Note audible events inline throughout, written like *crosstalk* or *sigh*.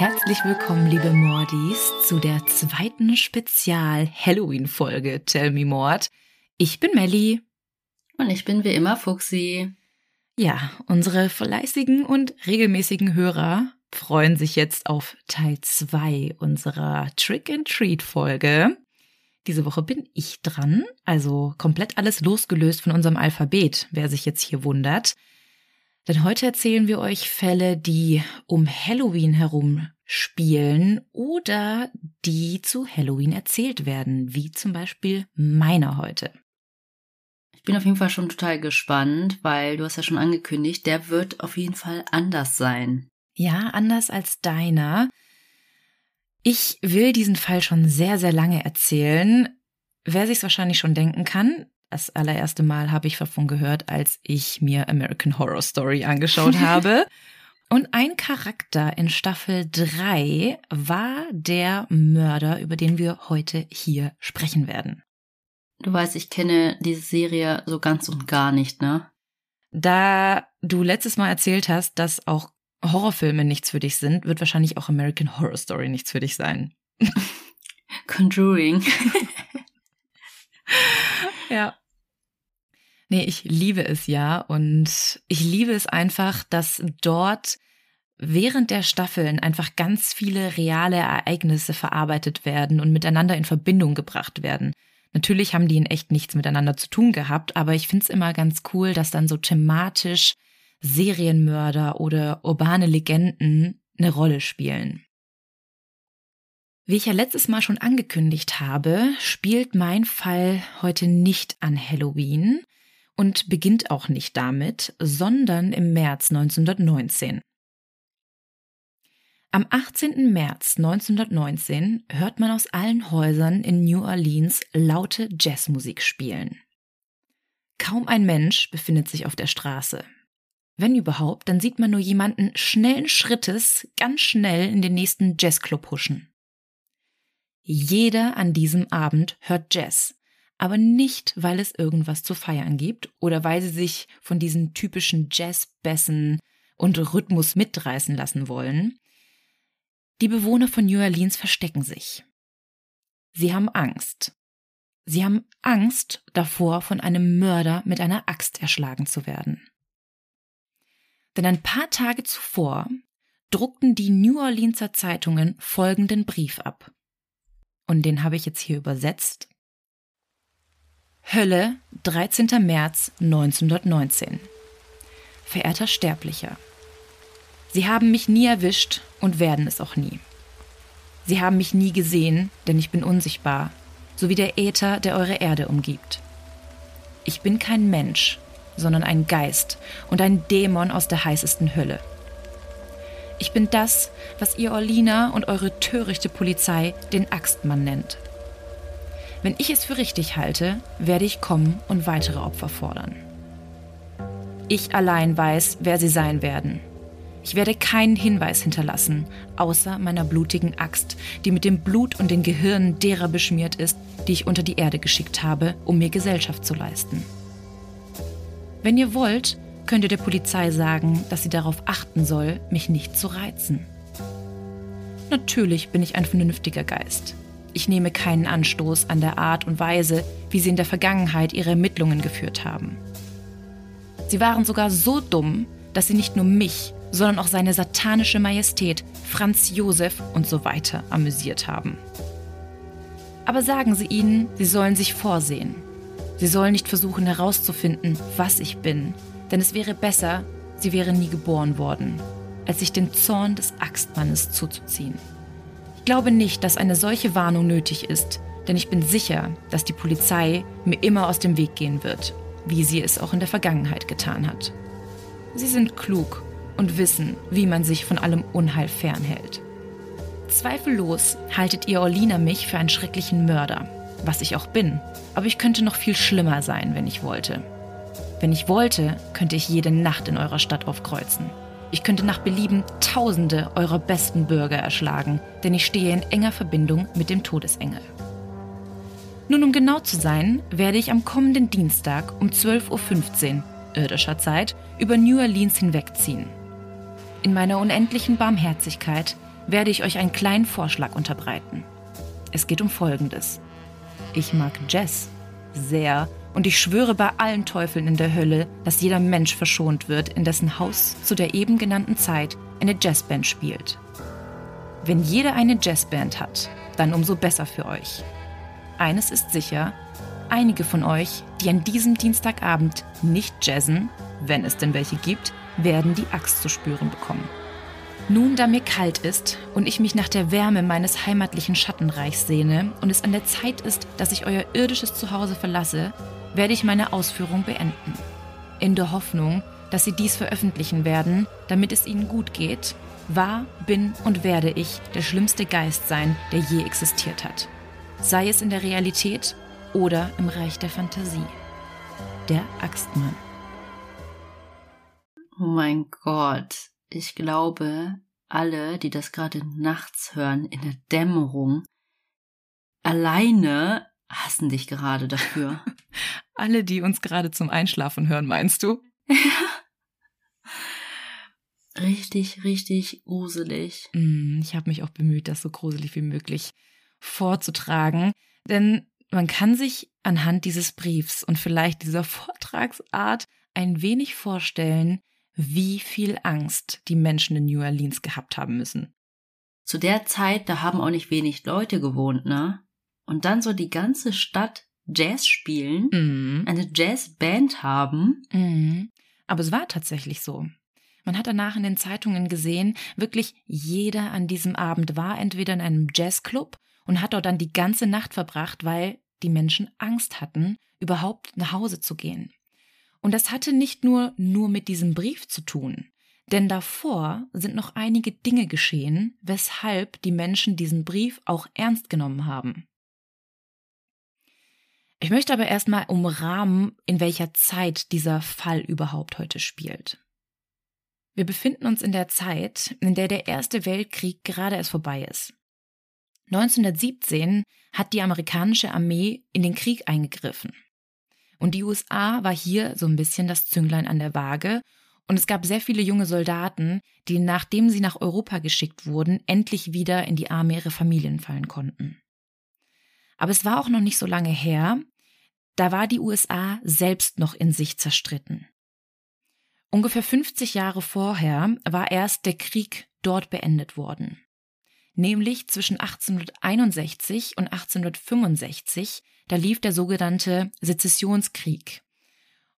herzlich willkommen, liebe Mordis, zu der zweiten Spezial-Halloween-Folge Tell Me Mord. Ich bin Melli. Und ich bin wie immer Fuxi. Ja, unsere fleißigen und regelmäßigen Hörer freuen sich jetzt auf Teil 2 unserer Trick-and-Treat-Folge. Diese Woche bin ich dran, also komplett alles losgelöst von unserem Alphabet, wer sich jetzt hier wundert. Denn heute erzählen wir euch Fälle, die um Halloween herum spielen oder die zu Halloween erzählt werden, wie zum Beispiel meiner heute. Ich bin auf jeden Fall schon total gespannt, weil du hast ja schon angekündigt, der wird auf jeden Fall anders sein. Ja, anders als deiner. Ich will diesen Fall schon sehr, sehr lange erzählen. Wer sich's wahrscheinlich schon denken kann, das allererste Mal habe ich davon gehört, als ich mir American Horror Story angeschaut *laughs* habe. Und ein Charakter in Staffel 3 war der Mörder, über den wir heute hier sprechen werden. Du weißt, ich kenne diese Serie so ganz und gar nicht, ne? Da du letztes Mal erzählt hast, dass auch Horrorfilme nichts für dich sind, wird wahrscheinlich auch American Horror Story nichts für dich sein. *laughs* Conjuring. *laughs* ja. Nee, ich liebe es ja und ich liebe es einfach, dass dort während der Staffeln einfach ganz viele reale Ereignisse verarbeitet werden und miteinander in Verbindung gebracht werden. Natürlich haben die in echt nichts miteinander zu tun gehabt, aber ich find's immer ganz cool, dass dann so thematisch Serienmörder oder urbane Legenden eine Rolle spielen. Wie ich ja letztes Mal schon angekündigt habe, spielt mein Fall heute nicht an Halloween, und beginnt auch nicht damit, sondern im März 1919. Am 18. März 1919 hört man aus allen Häusern in New Orleans laute Jazzmusik spielen. Kaum ein Mensch befindet sich auf der Straße. Wenn überhaupt, dann sieht man nur jemanden schnellen Schrittes ganz schnell in den nächsten Jazzclub huschen. Jeder an diesem Abend hört Jazz, aber nicht, weil es irgendwas zu feiern gibt oder weil sie sich von diesen typischen Jazzbässen und Rhythmus mitreißen lassen wollen. Die Bewohner von New Orleans verstecken sich. Sie haben Angst. Sie haben Angst davor, von einem Mörder mit einer Axt erschlagen zu werden. Denn ein paar Tage zuvor druckten die New Orleanser Zeitungen folgenden Brief ab. Und den habe ich jetzt hier übersetzt Hölle, 13. März 1919. Verehrter Sterblicher, Sie haben mich nie erwischt und werden es auch nie. Sie haben mich nie gesehen, denn ich bin unsichtbar, so wie der Äther, der eure Erde umgibt. Ich bin kein Mensch, sondern ein Geist und ein Dämon aus der heißesten Hölle. Ich bin das, was ihr Orlina und eure törichte Polizei den Axtmann nennt. Wenn ich es für richtig halte, werde ich kommen und weitere Opfer fordern. Ich allein weiß, wer sie sein werden. Ich werde keinen Hinweis hinterlassen, außer meiner blutigen Axt, die mit dem Blut und den Gehirnen derer beschmiert ist, die ich unter die Erde geschickt habe, um mir Gesellschaft zu leisten. Wenn ihr wollt, könnt ihr der Polizei sagen, dass sie darauf achten soll, mich nicht zu reizen. Natürlich bin ich ein vernünftiger Geist. Ich nehme keinen Anstoß an der Art und Weise, wie sie in der Vergangenheit ihre Ermittlungen geführt haben. Sie waren sogar so dumm, dass sie nicht nur mich, sondern auch seine satanische Majestät, Franz Josef und so weiter amüsiert haben. Aber sagen Sie ihnen, sie sollen sich vorsehen. Sie sollen nicht versuchen herauszufinden, was ich bin, denn es wäre besser, sie wären nie geboren worden, als sich den Zorn des Axtmannes zuzuziehen. Ich glaube nicht, dass eine solche Warnung nötig ist, denn ich bin sicher, dass die Polizei mir immer aus dem Weg gehen wird, wie sie es auch in der Vergangenheit getan hat. Sie sind klug und wissen, wie man sich von allem Unheil fernhält. Zweifellos haltet ihr Orlina mich für einen schrecklichen Mörder, was ich auch bin, aber ich könnte noch viel schlimmer sein, wenn ich wollte. Wenn ich wollte, könnte ich jede Nacht in eurer Stadt aufkreuzen. Ich könnte nach Belieben Tausende eurer besten Bürger erschlagen, denn ich stehe in enger Verbindung mit dem Todesengel. Nun, um genau zu sein, werde ich am kommenden Dienstag um 12.15 Uhr irdischer Zeit über New Orleans hinwegziehen. In meiner unendlichen Barmherzigkeit werde ich euch einen kleinen Vorschlag unterbreiten. Es geht um Folgendes. Ich mag Jazz sehr und ich schwöre bei allen Teufeln in der Hölle, dass jeder Mensch verschont wird, in dessen Haus zu der eben genannten Zeit eine Jazzband spielt. Wenn jeder eine Jazzband hat, dann umso besser für euch. Eines ist sicher, einige von euch, die an diesem Dienstagabend nicht jazzen, wenn es denn welche gibt, werden die Axt zu spüren bekommen. Nun, da mir kalt ist und ich mich nach der Wärme meines heimatlichen Schattenreichs sehne und es an der Zeit ist, dass ich euer irdisches Zuhause verlasse, werde ich meine Ausführung beenden. In der Hoffnung, dass Sie dies veröffentlichen werden, damit es Ihnen gut geht, war, bin und werde ich der schlimmste Geist sein, der je existiert hat. Sei es in der Realität oder im Reich der Fantasie. Der Axtmann. Oh mein Gott. Ich glaube, alle, die das gerade nachts hören, in der Dämmerung, alleine hassen dich gerade dafür. *laughs* alle, die uns gerade zum Einschlafen hören, meinst du? Ja. *laughs* richtig, richtig gruselig. Mm, ich habe mich auch bemüht, das so gruselig wie möglich vorzutragen. Denn man kann sich anhand dieses Briefs und vielleicht dieser *laughs* Vortragsart ein wenig vorstellen, wie viel Angst die Menschen in New Orleans gehabt haben müssen. Zu der Zeit, da haben auch nicht wenig Leute gewohnt, ne? Und dann so die ganze Stadt Jazz spielen, mm. eine Jazzband haben. Mm. Aber es war tatsächlich so. Man hat danach in den Zeitungen gesehen, wirklich jeder an diesem Abend war entweder in einem Jazzclub und hat dort dann die ganze Nacht verbracht, weil die Menschen Angst hatten, überhaupt nach Hause zu gehen. Und das hatte nicht nur nur mit diesem Brief zu tun, denn davor sind noch einige Dinge geschehen, weshalb die Menschen diesen Brief auch ernst genommen haben. Ich möchte aber erstmal umrahmen, in welcher Zeit dieser Fall überhaupt heute spielt. Wir befinden uns in der Zeit, in der der Erste Weltkrieg gerade erst vorbei ist. 1917 hat die amerikanische Armee in den Krieg eingegriffen. Und die USA war hier so ein bisschen das Zünglein an der Waage. Und es gab sehr viele junge Soldaten, die, nachdem sie nach Europa geschickt wurden, endlich wieder in die Arme ihrer Familien fallen konnten. Aber es war auch noch nicht so lange her, da war die USA selbst noch in sich zerstritten. Ungefähr 50 Jahre vorher war erst der Krieg dort beendet worden. Nämlich zwischen 1861 und 1865 da lief der sogenannte Sezessionskrieg.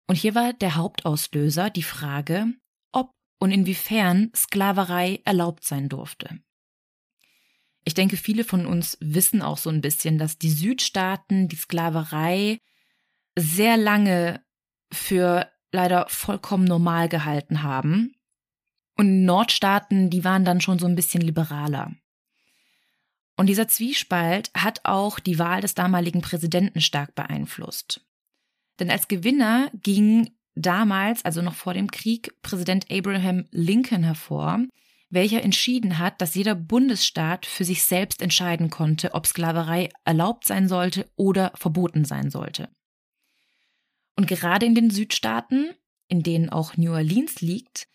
Und hier war der Hauptauslöser die Frage, ob und inwiefern Sklaverei erlaubt sein durfte. Ich denke, viele von uns wissen auch so ein bisschen, dass die Südstaaten die Sklaverei sehr lange für leider vollkommen normal gehalten haben. Und Nordstaaten, die waren dann schon so ein bisschen liberaler. Und dieser Zwiespalt hat auch die Wahl des damaligen Präsidenten stark beeinflusst. Denn als Gewinner ging damals, also noch vor dem Krieg, Präsident Abraham Lincoln hervor, welcher entschieden hat, dass jeder Bundesstaat für sich selbst entscheiden konnte, ob Sklaverei erlaubt sein sollte oder verboten sein sollte. Und gerade in den Südstaaten, in denen auch New Orleans liegt,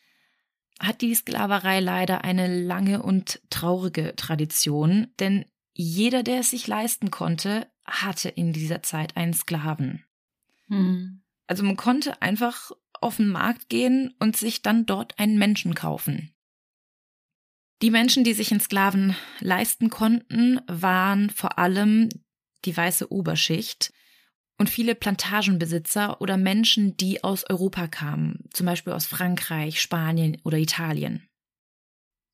hat die Sklaverei leider eine lange und traurige Tradition, denn jeder, der es sich leisten konnte, hatte in dieser Zeit einen Sklaven. Hm. Also man konnte einfach auf den Markt gehen und sich dann dort einen Menschen kaufen. Die Menschen, die sich einen Sklaven leisten konnten, waren vor allem die weiße Oberschicht, und viele Plantagenbesitzer oder Menschen, die aus Europa kamen, zum Beispiel aus Frankreich, Spanien oder Italien.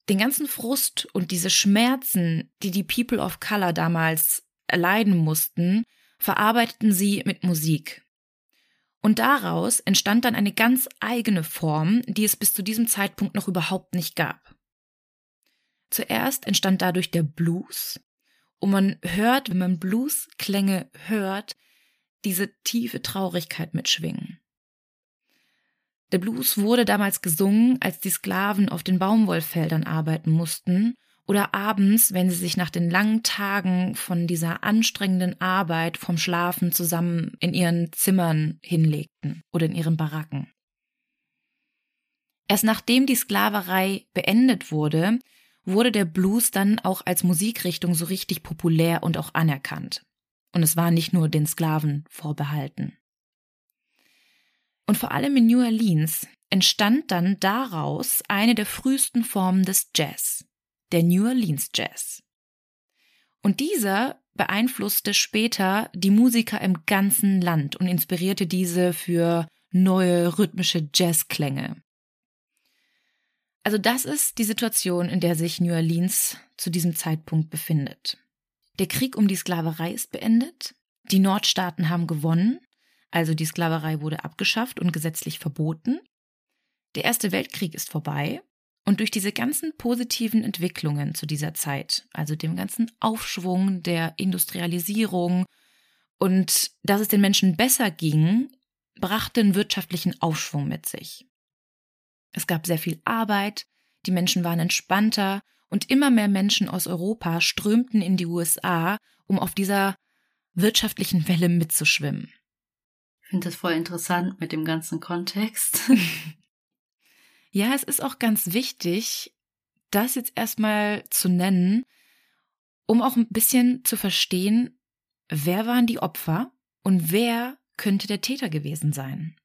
Den ganzen Frust und diese Schmerzen, die die People of Color damals erleiden mussten, verarbeiteten sie mit Musik. Und daraus entstand dann eine ganz eigene Form, die es bis zu diesem Zeitpunkt noch überhaupt nicht gab. Zuerst entstand dadurch der Blues, und man hört, wenn man Bluesklänge hört, diese tiefe Traurigkeit mitschwingen. Der Blues wurde damals gesungen, als die Sklaven auf den Baumwollfeldern arbeiten mussten oder abends, wenn sie sich nach den langen Tagen von dieser anstrengenden Arbeit vom Schlafen zusammen in ihren Zimmern hinlegten oder in ihren Baracken. Erst nachdem die Sklaverei beendet wurde, wurde der Blues dann auch als Musikrichtung so richtig populär und auch anerkannt. Und es war nicht nur den Sklaven vorbehalten. Und vor allem in New Orleans entstand dann daraus eine der frühesten Formen des Jazz, der New Orleans Jazz. Und dieser beeinflusste später die Musiker im ganzen Land und inspirierte diese für neue rhythmische Jazzklänge. Also das ist die Situation, in der sich New Orleans zu diesem Zeitpunkt befindet. Der Krieg um die Sklaverei ist beendet, die Nordstaaten haben gewonnen also die Sklaverei wurde abgeschafft und gesetzlich verboten. Der Erste Weltkrieg ist vorbei. Und durch diese ganzen positiven Entwicklungen zu dieser Zeit, also dem ganzen Aufschwung der Industrialisierung und dass es den Menschen besser ging, brachte einen wirtschaftlichen Aufschwung mit sich. Es gab sehr viel Arbeit, die Menschen waren entspannter und immer mehr Menschen aus Europa strömten in die USA, um auf dieser wirtschaftlichen Welle mitzuschwimmen finde das voll interessant mit dem ganzen Kontext. *laughs* ja, es ist auch ganz wichtig, das jetzt erstmal zu nennen, um auch ein bisschen zu verstehen, wer waren die Opfer und wer könnte der Täter gewesen sein.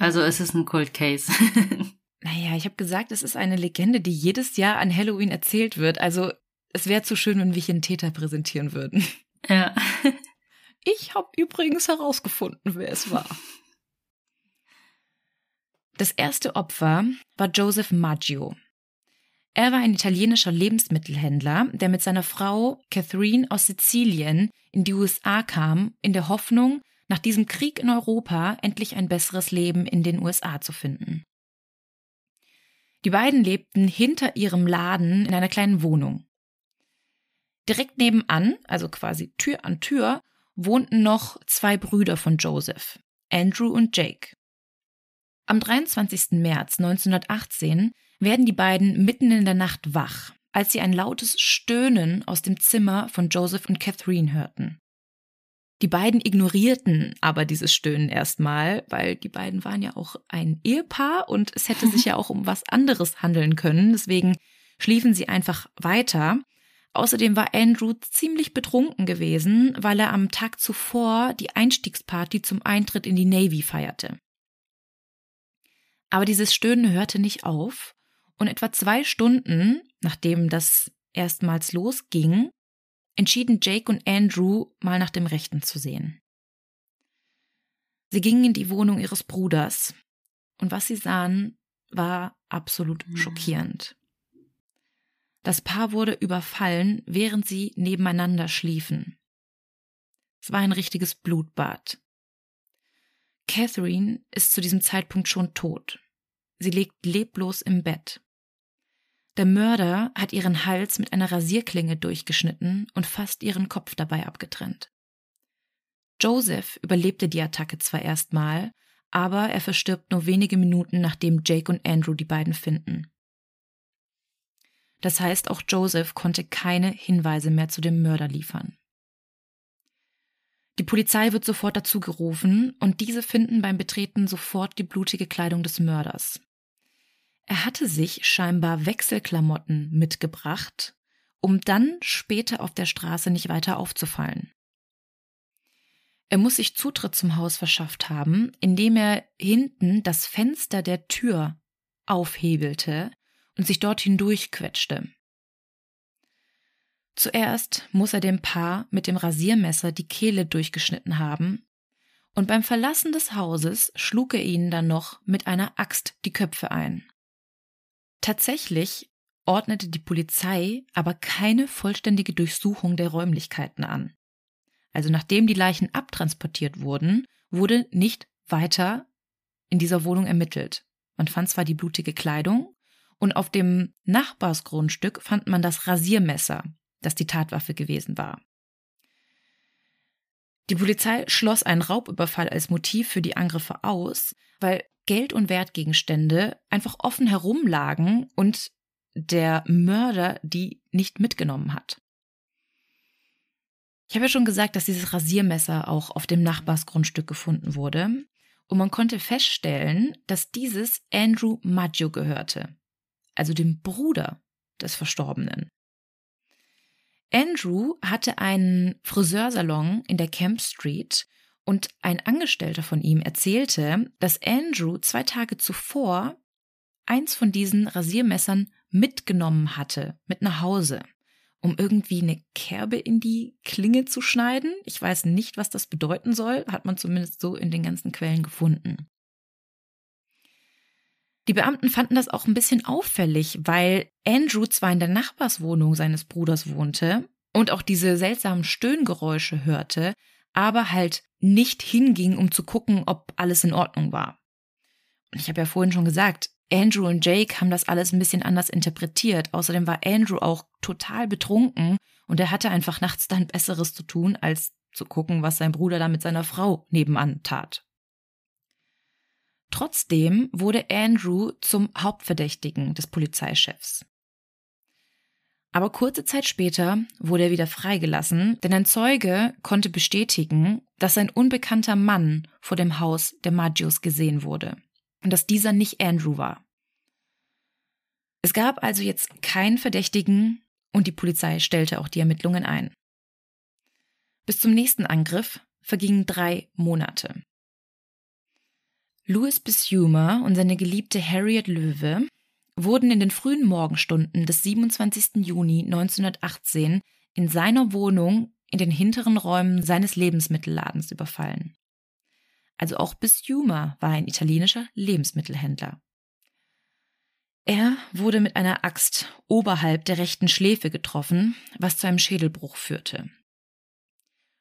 Also es ist ein Cold Case. *laughs* naja, ich habe gesagt, es ist eine Legende, die jedes Jahr an Halloween erzählt wird. Also es wäre zu schön, wenn wir hier einen Täter präsentieren würden. Ja. *laughs* Ich habe übrigens herausgefunden, wer es war. Das erste Opfer war Joseph Maggio. Er war ein italienischer Lebensmittelhändler, der mit seiner Frau Catherine aus Sizilien in die USA kam, in der Hoffnung, nach diesem Krieg in Europa endlich ein besseres Leben in den USA zu finden. Die beiden lebten hinter ihrem Laden in einer kleinen Wohnung. Direkt nebenan, also quasi Tür an Tür, wohnten noch zwei Brüder von Joseph, Andrew und Jake. Am 23. März 1918 werden die beiden mitten in der Nacht wach, als sie ein lautes Stöhnen aus dem Zimmer von Joseph und Catherine hörten. Die beiden ignorierten aber dieses Stöhnen erstmal, weil die beiden waren ja auch ein Ehepaar und es hätte sich *laughs* ja auch um was anderes handeln können. Deswegen schliefen sie einfach weiter. Außerdem war Andrew ziemlich betrunken gewesen, weil er am Tag zuvor die Einstiegsparty zum Eintritt in die Navy feierte. Aber dieses Stöhnen hörte nicht auf, und etwa zwei Stunden, nachdem das erstmals losging, entschieden Jake und Andrew mal nach dem Rechten zu sehen. Sie gingen in die Wohnung ihres Bruders, und was sie sahen, war absolut mhm. schockierend. Das Paar wurde überfallen, während sie nebeneinander schliefen. Es war ein richtiges Blutbad. Catherine ist zu diesem Zeitpunkt schon tot. Sie liegt leblos im Bett. Der Mörder hat ihren Hals mit einer Rasierklinge durchgeschnitten und fast ihren Kopf dabei abgetrennt. Joseph überlebte die Attacke zwar erstmal, aber er verstirbt nur wenige Minuten, nachdem Jake und Andrew die beiden finden. Das heißt, auch Joseph konnte keine Hinweise mehr zu dem Mörder liefern. Die Polizei wird sofort dazu gerufen und diese finden beim Betreten sofort die blutige Kleidung des Mörders. Er hatte sich scheinbar Wechselklamotten mitgebracht, um dann später auf der Straße nicht weiter aufzufallen. Er muss sich Zutritt zum Haus verschafft haben, indem er hinten das Fenster der Tür aufhebelte und sich dort hindurchquetschte. Zuerst muss er dem Paar mit dem Rasiermesser die Kehle durchgeschnitten haben, und beim Verlassen des Hauses schlug er ihnen dann noch mit einer Axt die Köpfe ein. Tatsächlich ordnete die Polizei aber keine vollständige Durchsuchung der Räumlichkeiten an. Also nachdem die Leichen abtransportiert wurden, wurde nicht weiter in dieser Wohnung ermittelt. Man fand zwar die blutige Kleidung und auf dem Nachbarsgrundstück fand man das Rasiermesser, das die Tatwaffe gewesen war. Die Polizei schloss einen Raubüberfall als Motiv für die Angriffe aus, weil Geld- und Wertgegenstände einfach offen herumlagen und der Mörder die nicht mitgenommen hat. Ich habe ja schon gesagt, dass dieses Rasiermesser auch auf dem Nachbarsgrundstück gefunden wurde. Und man konnte feststellen, dass dieses Andrew Maggio gehörte, also dem Bruder des Verstorbenen. Andrew hatte einen Friseursalon in der Camp Street und ein Angestellter von ihm erzählte, dass Andrew zwei Tage zuvor eins von diesen Rasiermessern mitgenommen hatte, mit nach Hause, um irgendwie eine Kerbe in die Klinge zu schneiden. Ich weiß nicht, was das bedeuten soll, hat man zumindest so in den ganzen Quellen gefunden. Die Beamten fanden das auch ein bisschen auffällig, weil Andrew zwar in der Nachbarswohnung seines Bruders wohnte und auch diese seltsamen Stöhngeräusche hörte, aber halt nicht hinging, um zu gucken, ob alles in Ordnung war. Und ich habe ja vorhin schon gesagt, Andrew und Jake haben das alles ein bisschen anders interpretiert. Außerdem war Andrew auch total betrunken und er hatte einfach nachts dann Besseres zu tun, als zu gucken, was sein Bruder da mit seiner Frau nebenan tat. Trotzdem wurde Andrew zum Hauptverdächtigen des Polizeichefs. Aber kurze Zeit später wurde er wieder freigelassen, denn ein Zeuge konnte bestätigen, dass ein unbekannter Mann vor dem Haus der Maggios gesehen wurde und dass dieser nicht Andrew war. Es gab also jetzt keinen Verdächtigen und die Polizei stellte auch die Ermittlungen ein. Bis zum nächsten Angriff vergingen drei Monate. Louis Bissumer und seine geliebte Harriet Löwe wurden in den frühen Morgenstunden des 27. Juni 1918 in seiner Wohnung in den hinteren Räumen seines Lebensmittelladens überfallen. Also auch Bissumer war ein italienischer Lebensmittelhändler. Er wurde mit einer Axt oberhalb der rechten Schläfe getroffen, was zu einem Schädelbruch führte.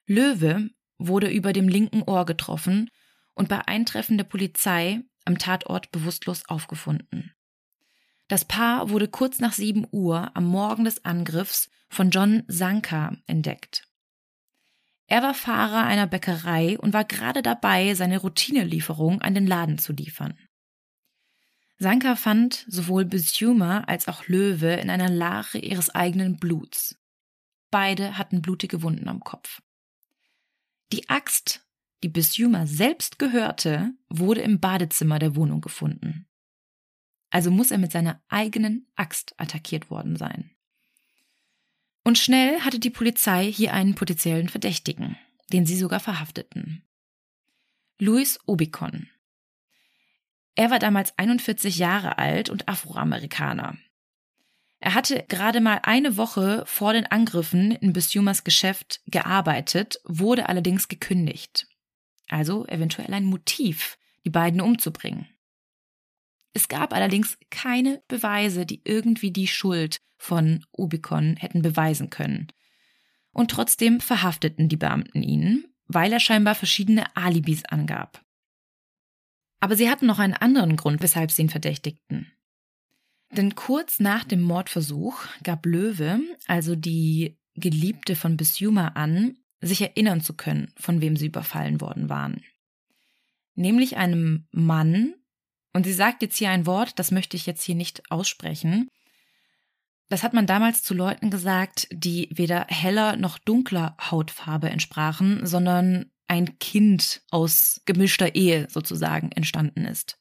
Löwe wurde über dem linken Ohr getroffen und bei Eintreffen der Polizei am Tatort bewusstlos aufgefunden. Das Paar wurde kurz nach 7 Uhr am Morgen des Angriffs von John Sanka entdeckt. Er war Fahrer einer Bäckerei und war gerade dabei, seine Routinelieferung an den Laden zu liefern. Sanka fand sowohl Bissumer als auch Löwe in einer Lache ihres eigenen Bluts. Beide hatten blutige Wunden am Kopf. Die Axt, die Bissumer selbst gehörte, wurde im Badezimmer der Wohnung gefunden. Also muss er mit seiner eigenen Axt attackiert worden sein. Und schnell hatte die Polizei hier einen potenziellen Verdächtigen, den sie sogar verhafteten. Louis Obicon. Er war damals 41 Jahre alt und Afroamerikaner. Er hatte gerade mal eine Woche vor den Angriffen in Bissumers Geschäft gearbeitet, wurde allerdings gekündigt. Also eventuell ein Motiv, die beiden umzubringen. Es gab allerdings keine Beweise, die irgendwie die Schuld von Ubicon hätten beweisen können. Und trotzdem verhafteten die Beamten ihn, weil er scheinbar verschiedene Alibis angab. Aber sie hatten noch einen anderen Grund, weshalb sie ihn verdächtigten. Denn kurz nach dem Mordversuch gab Löwe, also die Geliebte von Bisuma, an, sich erinnern zu können, von wem sie überfallen worden waren. Nämlich einem Mann, und sie sagt jetzt hier ein Wort, das möchte ich jetzt hier nicht aussprechen. Das hat man damals zu Leuten gesagt, die weder heller noch dunkler Hautfarbe entsprachen, sondern ein Kind aus gemischter Ehe sozusagen entstanden ist.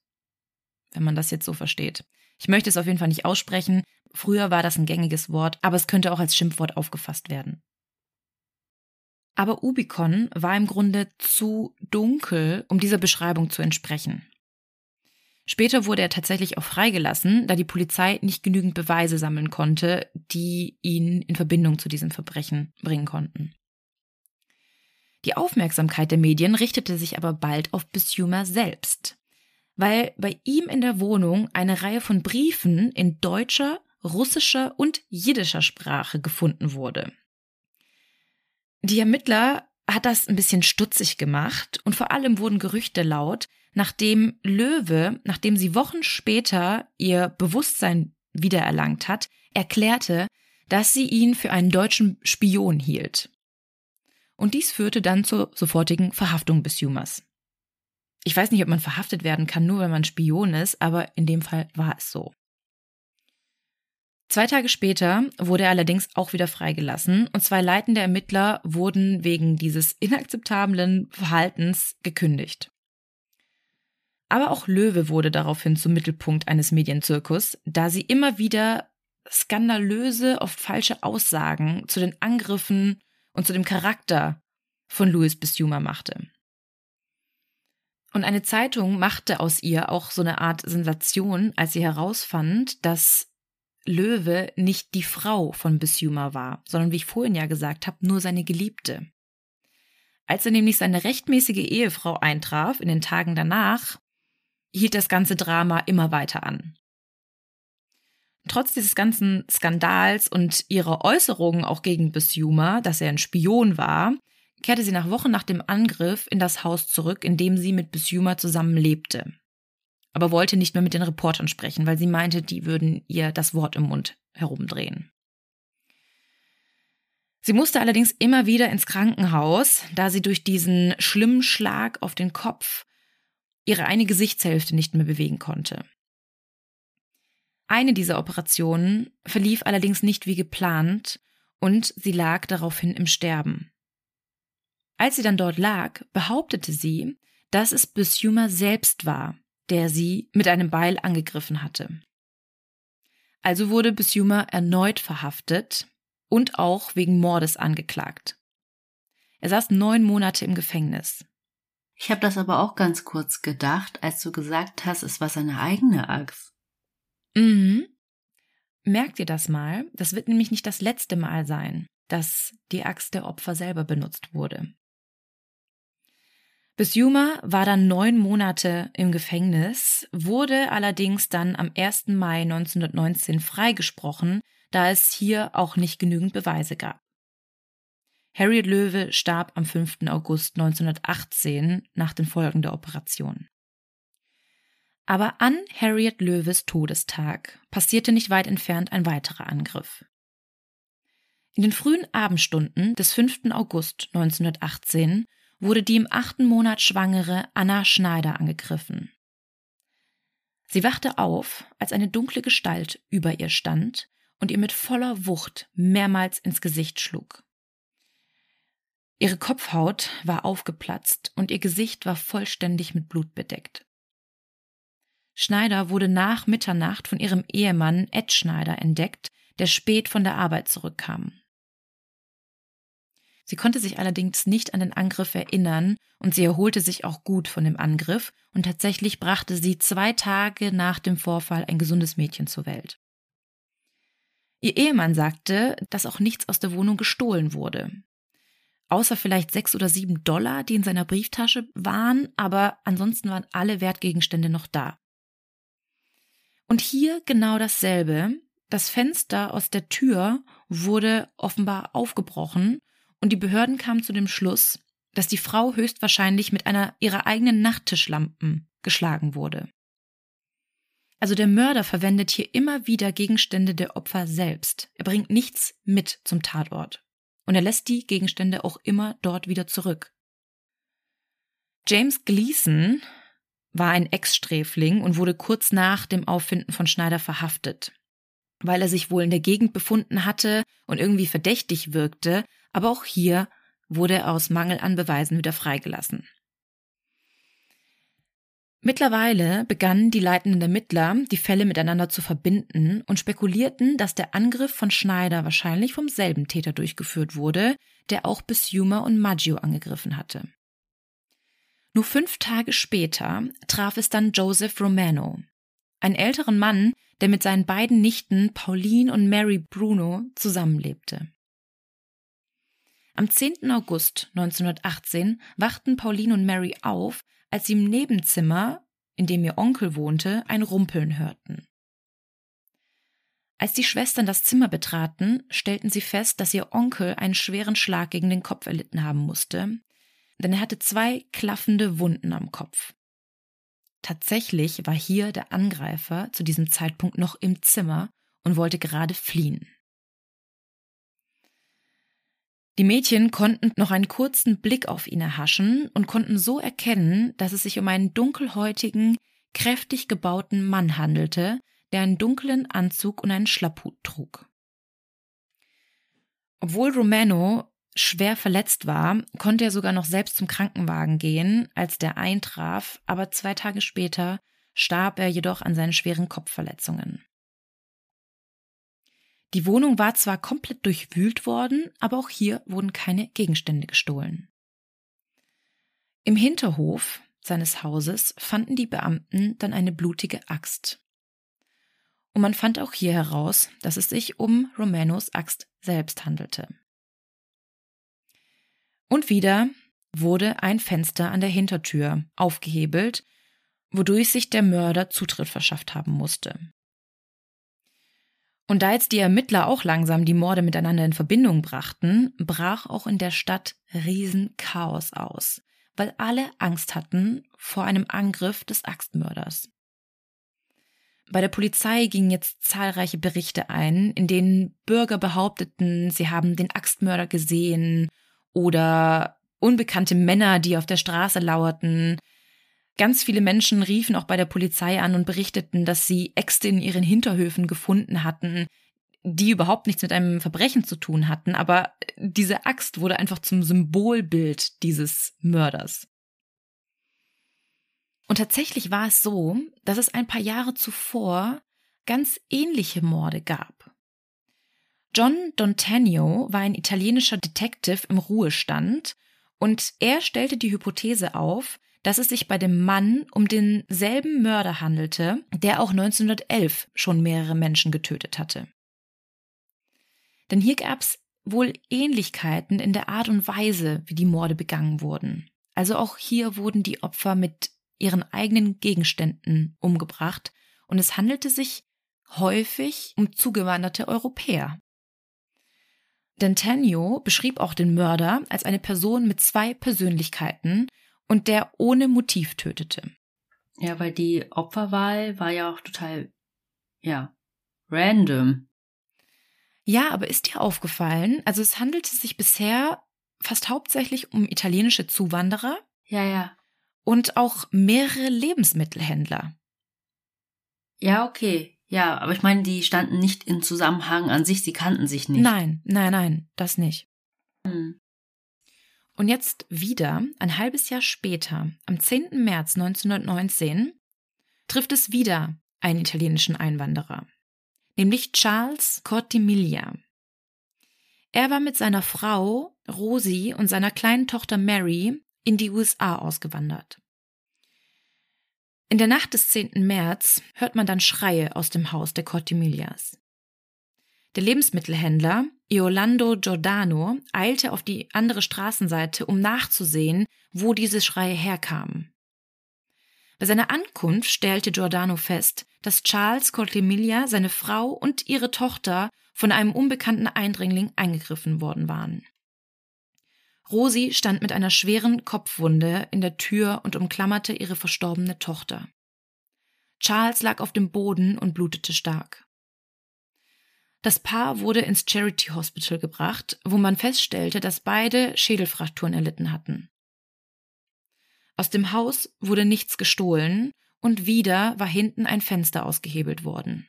Wenn man das jetzt so versteht. Ich möchte es auf jeden Fall nicht aussprechen. Früher war das ein gängiges Wort, aber es könnte auch als Schimpfwort aufgefasst werden. Aber Ubicon war im Grunde zu dunkel, um dieser Beschreibung zu entsprechen. Später wurde er tatsächlich auch freigelassen, da die Polizei nicht genügend Beweise sammeln konnte, die ihn in Verbindung zu diesem Verbrechen bringen konnten. Die Aufmerksamkeit der Medien richtete sich aber bald auf Bissumer selbst, weil bei ihm in der Wohnung eine Reihe von Briefen in deutscher, russischer und jiddischer Sprache gefunden wurde. Die Ermittler hat das ein bisschen stutzig gemacht und vor allem wurden Gerüchte laut, nachdem Löwe, nachdem sie Wochen später ihr Bewusstsein wiedererlangt hat, erklärte, dass sie ihn für einen deutschen Spion hielt. Und dies führte dann zur sofortigen Verhaftung Bissumas. Ich weiß nicht, ob man verhaftet werden kann, nur weil man Spion ist, aber in dem Fall war es so. Zwei Tage später wurde er allerdings auch wieder freigelassen und zwei leitende Ermittler wurden wegen dieses inakzeptablen Verhaltens gekündigt. Aber auch Löwe wurde daraufhin zum Mittelpunkt eines Medienzirkus, da sie immer wieder skandalöse, oft falsche Aussagen zu den Angriffen und zu dem Charakter von Louis Bissumer machte. Und eine Zeitung machte aus ihr auch so eine Art Sensation, als sie herausfand, dass Löwe nicht die Frau von Bissumer war, sondern wie ich vorhin ja gesagt habe, nur seine Geliebte. Als er nämlich seine rechtmäßige Ehefrau eintraf, in den Tagen danach, hielt das ganze Drama immer weiter an. Trotz dieses ganzen Skandals und ihrer Äußerungen auch gegen Bissumer, dass er ein Spion war, kehrte sie nach Wochen nach dem Angriff in das Haus zurück, in dem sie mit Bissumer zusammen lebte. Aber wollte nicht mehr mit den Reportern sprechen, weil sie meinte, die würden ihr das Wort im Mund herumdrehen. Sie musste allerdings immer wieder ins Krankenhaus, da sie durch diesen schlimmen Schlag auf den Kopf ihre eine Gesichtshälfte nicht mehr bewegen konnte. Eine dieser Operationen verlief allerdings nicht wie geplant und sie lag daraufhin im Sterben. Als sie dann dort lag, behauptete sie, dass es Bissumer selbst war, der sie mit einem Beil angegriffen hatte. Also wurde Bissumer erneut verhaftet und auch wegen Mordes angeklagt. Er saß neun Monate im Gefängnis. Ich habe das aber auch ganz kurz gedacht, als du gesagt hast, es war seine eigene Axt. Mhm. Merkt ihr das mal? Das wird nämlich nicht das letzte Mal sein, dass die Axt der Opfer selber benutzt wurde. Bisjuma war dann neun Monate im Gefängnis, wurde allerdings dann am 1. Mai 1919 freigesprochen, da es hier auch nicht genügend Beweise gab. Harriet Löwe starb am 5. August 1918 nach den Folgen der Operation. Aber an Harriet Löwes Todestag passierte nicht weit entfernt ein weiterer Angriff. In den frühen Abendstunden des 5. August 1918 wurde die im achten Monat schwangere Anna Schneider angegriffen. Sie wachte auf, als eine dunkle Gestalt über ihr stand und ihr mit voller Wucht mehrmals ins Gesicht schlug. Ihre Kopfhaut war aufgeplatzt und ihr Gesicht war vollständig mit Blut bedeckt. Schneider wurde nach Mitternacht von ihrem Ehemann Ed Schneider entdeckt, der spät von der Arbeit zurückkam. Sie konnte sich allerdings nicht an den Angriff erinnern und sie erholte sich auch gut von dem Angriff und tatsächlich brachte sie zwei Tage nach dem Vorfall ein gesundes Mädchen zur Welt. Ihr Ehemann sagte, dass auch nichts aus der Wohnung gestohlen wurde. Außer vielleicht sechs oder sieben Dollar, die in seiner Brieftasche waren, aber ansonsten waren alle Wertgegenstände noch da. Und hier genau dasselbe. Das Fenster aus der Tür wurde offenbar aufgebrochen und die Behörden kamen zu dem Schluss, dass die Frau höchstwahrscheinlich mit einer ihrer eigenen Nachttischlampen geschlagen wurde. Also der Mörder verwendet hier immer wieder Gegenstände der Opfer selbst. Er bringt nichts mit zum Tatort. Und er lässt die Gegenstände auch immer dort wieder zurück. James Gleason war ein Ex-Sträfling und wurde kurz nach dem Auffinden von Schneider verhaftet. Weil er sich wohl in der Gegend befunden hatte und irgendwie verdächtig wirkte, aber auch hier wurde er aus Mangel an Beweisen wieder freigelassen. Mittlerweile begannen die leitenden Ermittler, die Fälle miteinander zu verbinden und spekulierten, dass der Angriff von Schneider wahrscheinlich vom selben Täter durchgeführt wurde, der auch Bisuma und Maggio angegriffen hatte. Nur fünf Tage später traf es dann Joseph Romano, einen älteren Mann, der mit seinen beiden Nichten Pauline und Mary Bruno zusammenlebte. Am 10. August 1918 wachten Pauline und Mary auf, als sie im Nebenzimmer, in dem ihr Onkel wohnte, ein Rumpeln hörten. Als die Schwestern das Zimmer betraten, stellten sie fest, dass ihr Onkel einen schweren Schlag gegen den Kopf erlitten haben musste, denn er hatte zwei klaffende Wunden am Kopf. Tatsächlich war hier der Angreifer zu diesem Zeitpunkt noch im Zimmer und wollte gerade fliehen. Die Mädchen konnten noch einen kurzen Blick auf ihn erhaschen und konnten so erkennen, dass es sich um einen dunkelhäutigen, kräftig gebauten Mann handelte, der einen dunklen Anzug und einen Schlapphut trug. Obwohl Romano schwer verletzt war, konnte er sogar noch selbst zum Krankenwagen gehen, als der eintraf, aber zwei Tage später starb er jedoch an seinen schweren Kopfverletzungen. Die Wohnung war zwar komplett durchwühlt worden, aber auch hier wurden keine Gegenstände gestohlen. Im Hinterhof seines Hauses fanden die Beamten dann eine blutige Axt. Und man fand auch hier heraus, dass es sich um Romanos Axt selbst handelte. Und wieder wurde ein Fenster an der Hintertür aufgehebelt, wodurch sich der Mörder Zutritt verschafft haben musste. Und da jetzt die Ermittler auch langsam die Morde miteinander in Verbindung brachten, brach auch in der Stadt Riesenchaos aus, weil alle Angst hatten vor einem Angriff des Axtmörders. Bei der Polizei gingen jetzt zahlreiche Berichte ein, in denen Bürger behaupteten, sie haben den Axtmörder gesehen oder unbekannte Männer, die auf der Straße lauerten, Ganz viele Menschen riefen auch bei der Polizei an und berichteten, dass sie Äxte in ihren Hinterhöfen gefunden hatten, die überhaupt nichts mit einem Verbrechen zu tun hatten, aber diese Axt wurde einfach zum Symbolbild dieses Mörders. Und tatsächlich war es so, dass es ein paar Jahre zuvor ganz ähnliche Morde gab. John Dontanio war ein italienischer Detective im Ruhestand und er stellte die Hypothese auf, dass es sich bei dem Mann um denselben Mörder handelte, der auch 1911 schon mehrere Menschen getötet hatte. Denn hier gab es wohl Ähnlichkeiten in der Art und Weise, wie die Morde begangen wurden. Also auch hier wurden die Opfer mit ihren eigenen Gegenständen umgebracht und es handelte sich häufig um zugewanderte Europäer. D'Antonio beschrieb auch den Mörder als eine Person mit zwei Persönlichkeiten und der ohne Motiv tötete. Ja, weil die Opferwahl war ja auch total, ja, random. Ja, aber ist dir aufgefallen, also es handelte sich bisher fast hauptsächlich um italienische Zuwanderer. Ja, ja. Und auch mehrere Lebensmittelhändler. Ja, okay. Ja, aber ich meine, die standen nicht in Zusammenhang an sich, sie kannten sich nicht. Nein, nein, nein, das nicht. Hm. Und jetzt wieder, ein halbes Jahr später, am 10. März 1919, trifft es wieder einen italienischen Einwanderer, nämlich Charles Cortimiglia. Er war mit seiner Frau Rosie und seiner kleinen Tochter Mary in die USA ausgewandert. In der Nacht des 10. März hört man dann Schreie aus dem Haus der Cortimiglias. Der Lebensmittelhändler Iolando Giordano eilte auf die andere Straßenseite, um nachzusehen, wo diese Schreie herkamen. Bei seiner Ankunft stellte Giordano fest, dass Charles Cortemiglia, seine Frau und ihre Tochter von einem unbekannten Eindringling eingegriffen worden waren. Rosi stand mit einer schweren Kopfwunde in der Tür und umklammerte ihre verstorbene Tochter. Charles lag auf dem Boden und blutete stark. Das Paar wurde ins Charity Hospital gebracht, wo man feststellte, dass beide Schädelfrakturen erlitten hatten. Aus dem Haus wurde nichts gestohlen und wieder war hinten ein Fenster ausgehebelt worden.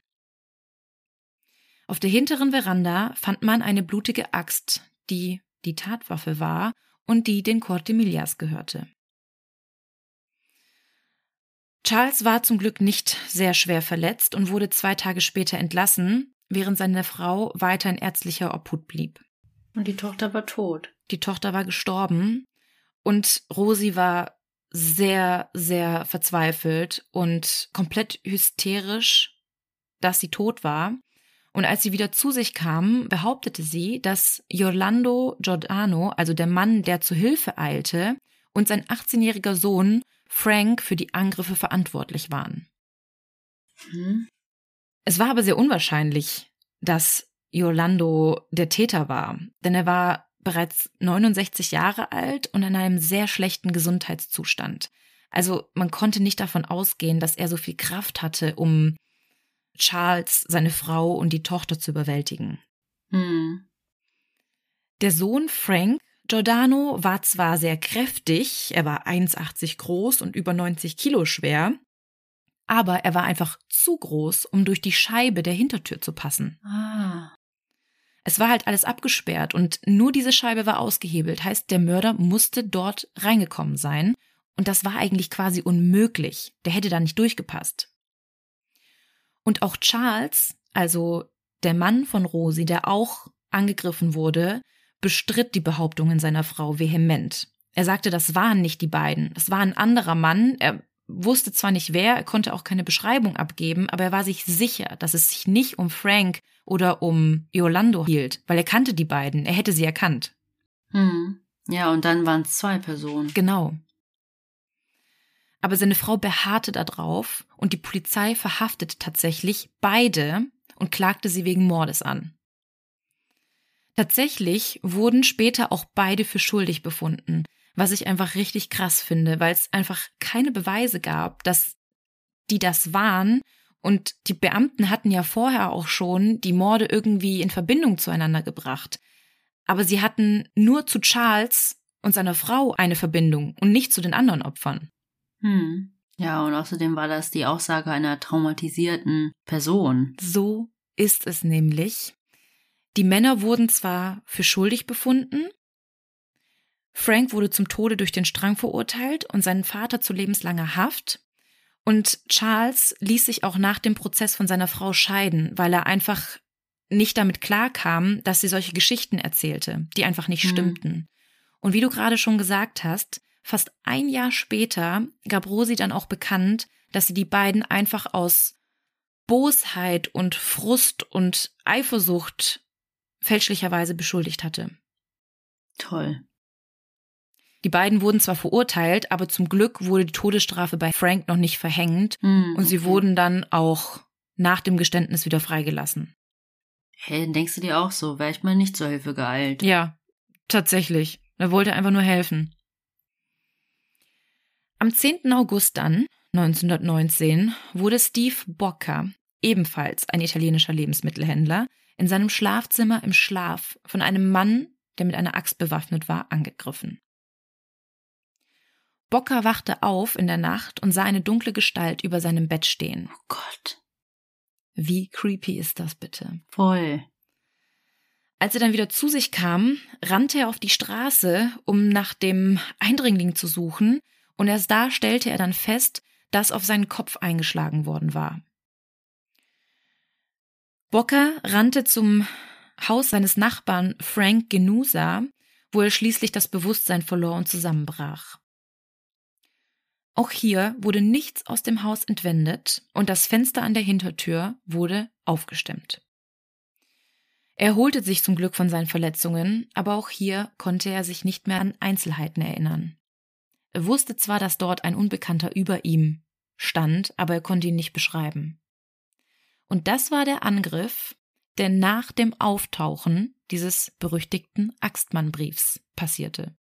Auf der hinteren Veranda fand man eine blutige Axt, die die Tatwaffe war und die den Cortemilias gehörte. Charles war zum Glück nicht sehr schwer verletzt und wurde zwei Tage später entlassen, während seine Frau weiter in ärztlicher Obhut blieb. Und die Tochter war tot. Die Tochter war gestorben und Rosi war sehr, sehr verzweifelt und komplett hysterisch, dass sie tot war. Und als sie wieder zu sich kam, behauptete sie, dass Yolando Giordano, also der Mann, der zu Hilfe eilte, und sein 18-jähriger Sohn Frank für die Angriffe verantwortlich waren. Hm. Es war aber sehr unwahrscheinlich, dass Yolando der Täter war, denn er war bereits 69 Jahre alt und in einem sehr schlechten Gesundheitszustand. Also man konnte nicht davon ausgehen, dass er so viel Kraft hatte, um Charles, seine Frau und die Tochter zu überwältigen. Hm. Der Sohn Frank Giordano war zwar sehr kräftig, er war 1,80 groß und über 90 Kilo schwer, aber er war einfach zu groß, um durch die Scheibe der Hintertür zu passen. Ah. Es war halt alles abgesperrt und nur diese Scheibe war ausgehebelt, heißt der Mörder musste dort reingekommen sein und das war eigentlich quasi unmöglich, der hätte da nicht durchgepasst. Und auch Charles, also der Mann von Rosi, der auch angegriffen wurde, bestritt die Behauptungen seiner Frau vehement. Er sagte, das waren nicht die beiden, das war ein anderer Mann. Er wusste zwar nicht wer, er konnte auch keine Beschreibung abgeben, aber er war sich sicher, dass es sich nicht um Frank oder um Yolando hielt, weil er kannte die beiden, er hätte sie erkannt. Hm. Ja, und dann waren es zwei Personen. Genau. Aber seine Frau beharrte darauf und die Polizei verhaftete tatsächlich beide und klagte sie wegen Mordes an. Tatsächlich wurden später auch beide für schuldig befunden, was ich einfach richtig krass finde, weil es einfach keine Beweise gab, dass die das waren und die Beamten hatten ja vorher auch schon die Morde irgendwie in Verbindung zueinander gebracht. Aber sie hatten nur zu Charles und seiner Frau eine Verbindung und nicht zu den anderen Opfern. Hm. Ja, und außerdem war das die Aussage einer traumatisierten Person. So ist es nämlich. Die Männer wurden zwar für schuldig befunden, Frank wurde zum Tode durch den Strang verurteilt und sein Vater zu lebenslanger Haft. Und Charles ließ sich auch nach dem Prozess von seiner Frau scheiden, weil er einfach nicht damit klarkam, dass sie solche Geschichten erzählte, die einfach nicht mhm. stimmten. Und wie du gerade schon gesagt hast, fast ein Jahr später gab Rosi dann auch bekannt, dass sie die beiden einfach aus Bosheit und Frust und Eifersucht fälschlicherweise beschuldigt hatte. Toll. Die beiden wurden zwar verurteilt, aber zum Glück wurde die Todesstrafe bei Frank noch nicht verhängt mm, und sie okay. wurden dann auch nach dem Geständnis wieder freigelassen. Hey, denkst du dir auch so, wäre ich mal nicht zur Hilfe geeilt? Ja, tatsächlich. Er wollte einfach nur helfen. Am 10. August dann, 1919, wurde Steve Bocca, ebenfalls ein italienischer Lebensmittelhändler, in seinem Schlafzimmer im Schlaf von einem Mann, der mit einer Axt bewaffnet war, angegriffen. Bocca wachte auf in der Nacht und sah eine dunkle Gestalt über seinem Bett stehen. Oh Gott. Wie creepy ist das bitte? Voll. Als er dann wieder zu sich kam, rannte er auf die Straße, um nach dem Eindringling zu suchen, und erst da stellte er dann fest, dass auf seinen Kopf eingeschlagen worden war. Bocca rannte zum Haus seines Nachbarn Frank Genusa, wo er schließlich das Bewusstsein verlor und zusammenbrach. Auch hier wurde nichts aus dem Haus entwendet und das Fenster an der Hintertür wurde aufgestemmt. Er erholte sich zum Glück von seinen Verletzungen, aber auch hier konnte er sich nicht mehr an Einzelheiten erinnern. Er wusste zwar, dass dort ein Unbekannter über ihm stand, aber er konnte ihn nicht beschreiben. Und das war der Angriff, der nach dem Auftauchen dieses berüchtigten Axtmann-Briefs passierte.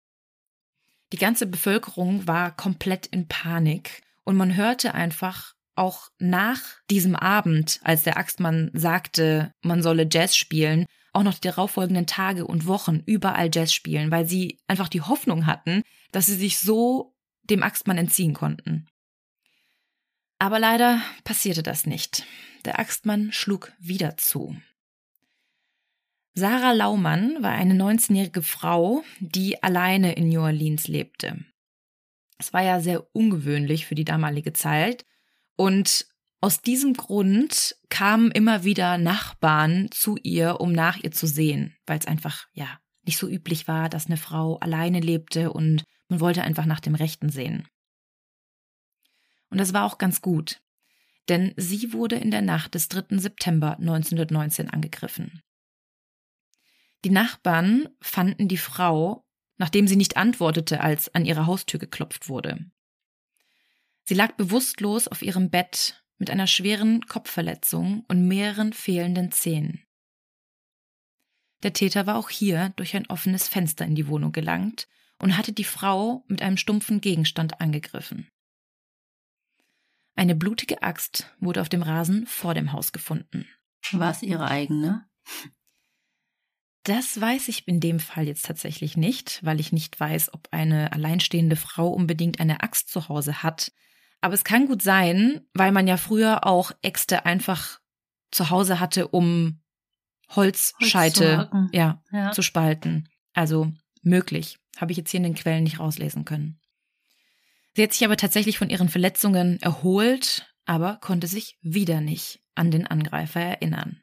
Die ganze Bevölkerung war komplett in Panik und man hörte einfach auch nach diesem Abend, als der Axtmann sagte, man solle Jazz spielen, auch noch die darauffolgenden Tage und Wochen überall Jazz spielen, weil sie einfach die Hoffnung hatten, dass sie sich so dem Axtmann entziehen konnten. Aber leider passierte das nicht. Der Axtmann schlug wieder zu. Sarah Laumann war eine 19-jährige Frau, die alleine in New Orleans lebte. Es war ja sehr ungewöhnlich für die damalige Zeit und aus diesem Grund kamen immer wieder Nachbarn zu ihr, um nach ihr zu sehen, weil es einfach, ja, nicht so üblich war, dass eine Frau alleine lebte und man wollte einfach nach dem Rechten sehen. Und das war auch ganz gut, denn sie wurde in der Nacht des 3. September 1919 angegriffen. Die Nachbarn fanden die Frau, nachdem sie nicht antwortete, als an ihre Haustür geklopft wurde. Sie lag bewusstlos auf ihrem Bett mit einer schweren Kopfverletzung und mehreren fehlenden Zähnen. Der Täter war auch hier durch ein offenes Fenster in die Wohnung gelangt und hatte die Frau mit einem stumpfen Gegenstand angegriffen. Eine blutige Axt wurde auf dem Rasen vor dem Haus gefunden. War es ihre eigene? Das weiß ich in dem Fall jetzt tatsächlich nicht, weil ich nicht weiß, ob eine alleinstehende Frau unbedingt eine Axt zu Hause hat. Aber es kann gut sein, weil man ja früher auch Äxte einfach zu Hause hatte, um Holzscheite Holz zu ja, ja, zu spalten. Also möglich. Habe ich jetzt hier in den Quellen nicht rauslesen können. Sie hat sich aber tatsächlich von ihren Verletzungen erholt, aber konnte sich wieder nicht an den Angreifer erinnern.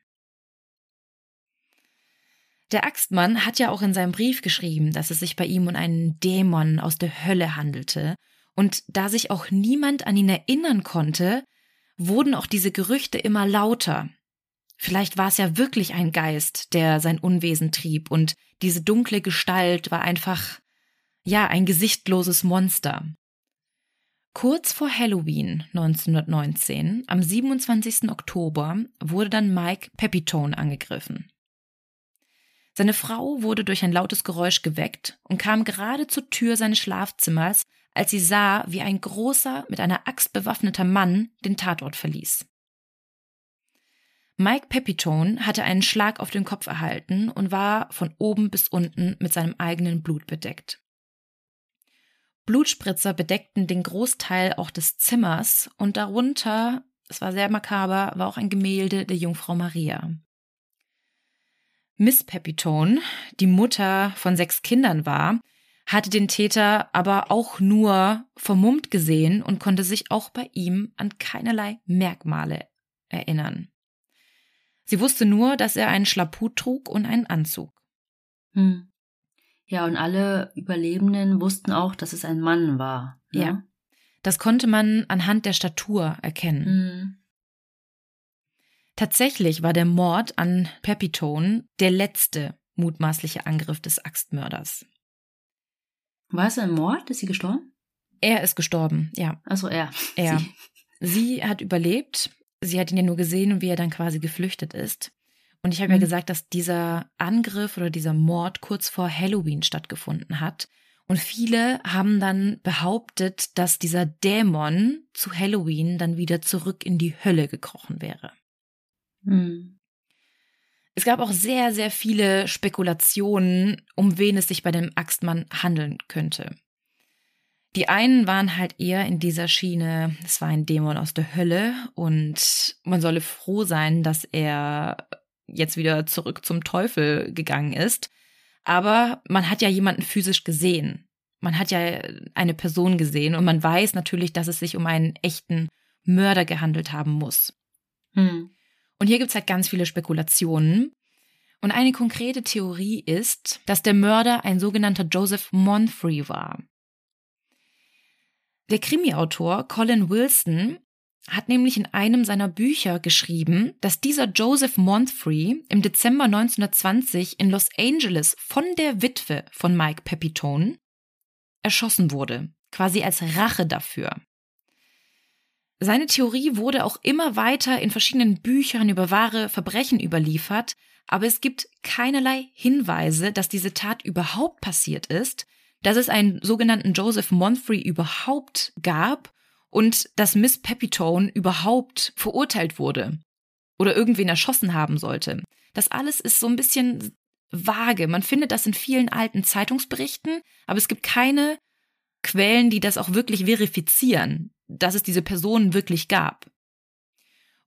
Der Axtmann hat ja auch in seinem Brief geschrieben, dass es sich bei ihm um einen Dämon aus der Hölle handelte, und da sich auch niemand an ihn erinnern konnte, wurden auch diese Gerüchte immer lauter. Vielleicht war es ja wirklich ein Geist, der sein Unwesen trieb, und diese dunkle Gestalt war einfach, ja, ein gesichtloses Monster. Kurz vor Halloween 1919, am 27. Oktober, wurde dann Mike Pepitone angegriffen. Seine Frau wurde durch ein lautes Geräusch geweckt und kam gerade zur Tür seines Schlafzimmers, als sie sah, wie ein großer, mit einer Axt bewaffneter Mann den Tatort verließ. Mike Pepitone hatte einen Schlag auf den Kopf erhalten und war von oben bis unten mit seinem eigenen Blut bedeckt. Blutspritzer bedeckten den Großteil auch des Zimmers und darunter, es war sehr makaber, war auch ein Gemälde der Jungfrau Maria. Miss Pepitone, die Mutter von sechs Kindern war, hatte den Täter aber auch nur vermummt gesehen und konnte sich auch bei ihm an keinerlei Merkmale erinnern. Sie wusste nur, dass er einen Schlapphut trug und einen Anzug. Hm. Ja, und alle Überlebenden wussten auch, dass es ein Mann war. Ne? Ja. Das konnte man anhand der Statur erkennen. Mhm. Tatsächlich war der Mord an Pepitone der letzte mutmaßliche Angriff des Axtmörders. War es ein Mord? Ist sie gestorben? Er ist gestorben, ja. Also er. Er. Sie. sie hat überlebt. Sie hat ihn ja nur gesehen, wie er dann quasi geflüchtet ist. Und ich habe mhm. ja gesagt, dass dieser Angriff oder dieser Mord kurz vor Halloween stattgefunden hat. Und viele haben dann behauptet, dass dieser Dämon zu Halloween dann wieder zurück in die Hölle gekrochen wäre. Mhm. Es gab auch sehr, sehr viele Spekulationen, um wen es sich bei dem Axtmann handeln könnte. Die einen waren halt eher in dieser Schiene, es war ein Dämon aus der Hölle und man solle froh sein, dass er jetzt wieder zurück zum Teufel gegangen ist. Aber man hat ja jemanden physisch gesehen. Man hat ja eine Person gesehen und man weiß natürlich, dass es sich um einen echten Mörder gehandelt haben muss. Hm. Und hier gibt's halt ganz viele Spekulationen. Und eine konkrete Theorie ist, dass der Mörder ein sogenannter Joseph Monfrey war. Der Krimiautor Colin Wilson hat nämlich in einem seiner Bücher geschrieben, dass dieser Joseph Monfrey im Dezember 1920 in Los Angeles von der Witwe von Mike Pepitone erschossen wurde, quasi als Rache dafür. Seine Theorie wurde auch immer weiter in verschiedenen Büchern über wahre Verbrechen überliefert, aber es gibt keinerlei Hinweise, dass diese Tat überhaupt passiert ist, dass es einen sogenannten Joseph Monfrey überhaupt gab und dass Miss Pepitone überhaupt verurteilt wurde oder irgendwen erschossen haben sollte. Das alles ist so ein bisschen vage. Man findet das in vielen alten Zeitungsberichten, aber es gibt keine Quellen, die das auch wirklich verifizieren, dass es diese Person wirklich gab.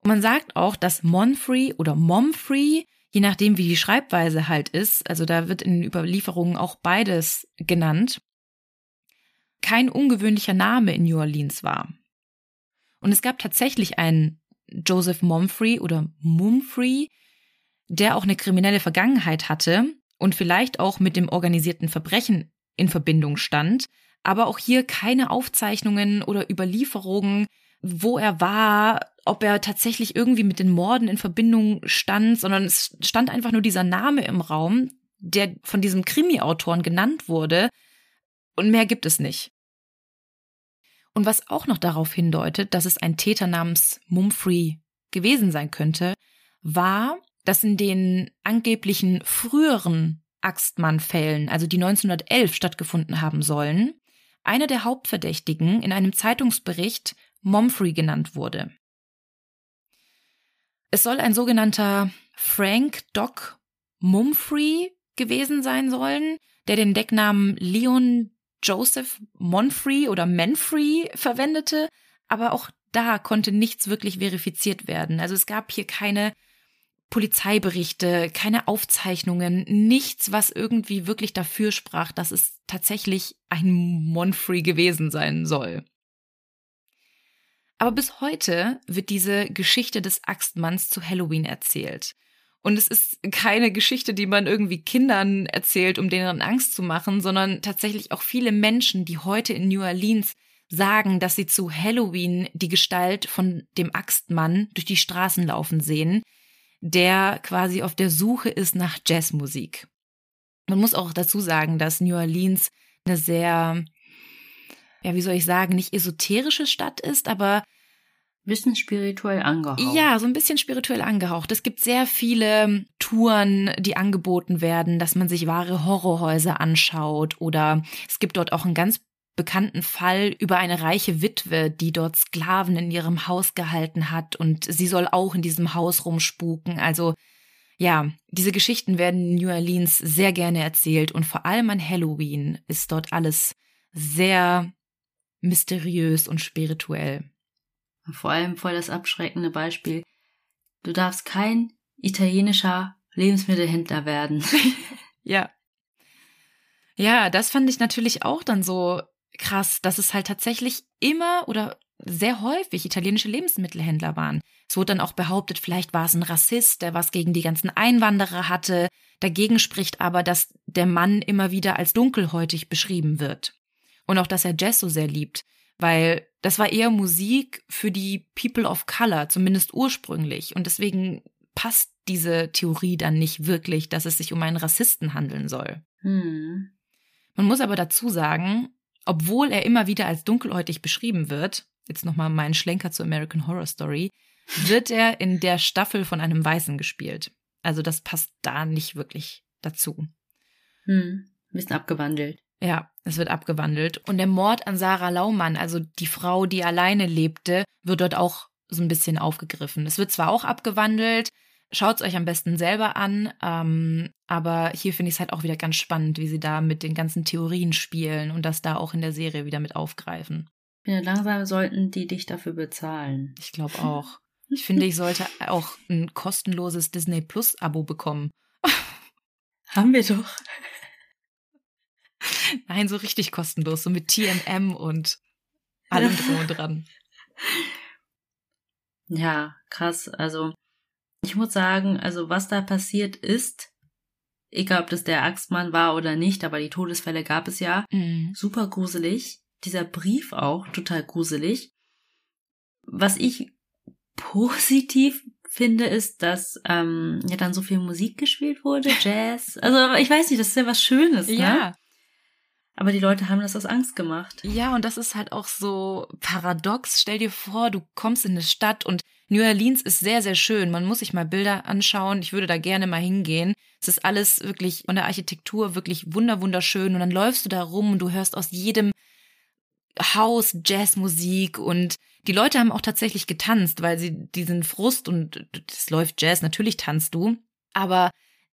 Und man sagt auch, dass Monfrey oder Momfrey, je nachdem wie die Schreibweise halt ist, also da wird in den Überlieferungen auch beides genannt, kein ungewöhnlicher Name in New Orleans war. Und es gab tatsächlich einen Joseph Momfrey oder Mumfrey, der auch eine kriminelle Vergangenheit hatte und vielleicht auch mit dem organisierten Verbrechen in Verbindung stand, aber auch hier keine Aufzeichnungen oder Überlieferungen, wo er war, ob er tatsächlich irgendwie mit den Morden in Verbindung stand, sondern es stand einfach nur dieser Name im Raum, der von diesem Krimi-Autoren genannt wurde, und mehr gibt es nicht. Und was auch noch darauf hindeutet, dass es ein Täter namens Mumfrey gewesen sein könnte, war, dass in den angeblichen früheren Axtmann-Fällen, also die 1911 stattgefunden haben sollen, einer der Hauptverdächtigen in einem Zeitungsbericht Momfrey genannt wurde. Es soll ein sogenannter Frank Doc Mumfrey gewesen sein sollen, der den Decknamen Leon Joseph Monfrey oder Manfrey verwendete, aber auch da konnte nichts wirklich verifiziert werden. Also es gab hier keine Polizeiberichte, keine Aufzeichnungen, nichts, was irgendwie wirklich dafür sprach, dass es tatsächlich ein Monfrey gewesen sein soll. Aber bis heute wird diese Geschichte des Axtmanns zu Halloween erzählt. Und es ist keine Geschichte, die man irgendwie Kindern erzählt, um denen Angst zu machen, sondern tatsächlich auch viele Menschen, die heute in New Orleans sagen, dass sie zu Halloween die Gestalt von dem Axtmann durch die Straßen laufen sehen, der quasi auf der Suche ist nach Jazzmusik. Man muss auch dazu sagen, dass New Orleans eine sehr, ja, wie soll ich sagen, nicht esoterische Stadt ist, aber Bisschen spirituell angehaucht. Ja, so ein bisschen spirituell angehaucht. Es gibt sehr viele Touren, die angeboten werden, dass man sich wahre Horrorhäuser anschaut oder es gibt dort auch einen ganz bekannten Fall über eine reiche Witwe, die dort Sklaven in ihrem Haus gehalten hat und sie soll auch in diesem Haus rumspuken. Also ja, diese Geschichten werden in New Orleans sehr gerne erzählt und vor allem an Halloween ist dort alles sehr mysteriös und spirituell. Vor allem voll das abschreckende Beispiel. Du darfst kein italienischer Lebensmittelhändler werden. *laughs* ja. Ja, das fand ich natürlich auch dann so krass, dass es halt tatsächlich immer oder sehr häufig italienische Lebensmittelhändler waren. Es wurde dann auch behauptet, vielleicht war es ein Rassist, der was gegen die ganzen Einwanderer hatte. Dagegen spricht aber, dass der Mann immer wieder als dunkelhäutig beschrieben wird. Und auch, dass er Jazz so sehr liebt, weil das war eher Musik für die People of Color, zumindest ursprünglich. Und deswegen passt diese Theorie dann nicht wirklich, dass es sich um einen Rassisten handeln soll. Hm. Man muss aber dazu sagen, obwohl er immer wieder als dunkelhäutig beschrieben wird, jetzt nochmal mein Schlenker zur American Horror Story, wird er in der Staffel von einem Weißen gespielt. Also das passt da nicht wirklich dazu. Hm, ein bisschen abgewandelt. Ja, es wird abgewandelt. Und der Mord an Sarah Laumann, also die Frau, die alleine lebte, wird dort auch so ein bisschen aufgegriffen. Es wird zwar auch abgewandelt, Schaut es euch am besten selber an. Ähm, aber hier finde ich es halt auch wieder ganz spannend, wie sie da mit den ganzen Theorien spielen und das da auch in der Serie wieder mit aufgreifen. Ich finde, langsam sollten die dich dafür bezahlen. Ich glaube auch. Ich finde, ich sollte auch ein kostenloses Disney Plus Abo bekommen. *laughs* Haben wir doch. Nein, so richtig kostenlos, so mit TMM und allem drum und dran. Ja, krass. Also ich muss sagen, also was da passiert ist, egal ob das der Axtmann war oder nicht, aber die Todesfälle gab es ja, mhm. super gruselig. Dieser Brief auch total gruselig. Was ich positiv finde, ist, dass ähm, ja dann so viel Musik gespielt wurde, *laughs* Jazz. Also ich weiß nicht, das ist ja was Schönes, ne? Ja. Aber die Leute haben das aus Angst gemacht. Ja, und das ist halt auch so paradox. Stell dir vor, du kommst in eine Stadt und New Orleans ist sehr, sehr schön. Man muss sich mal Bilder anschauen. Ich würde da gerne mal hingehen. Es ist alles wirklich von der Architektur wirklich wunder, wunderschön. Und dann läufst du da rum und du hörst aus jedem Haus Jazzmusik und die Leute haben auch tatsächlich getanzt, weil sie diesen Frust und es läuft Jazz, natürlich tanzt du. Aber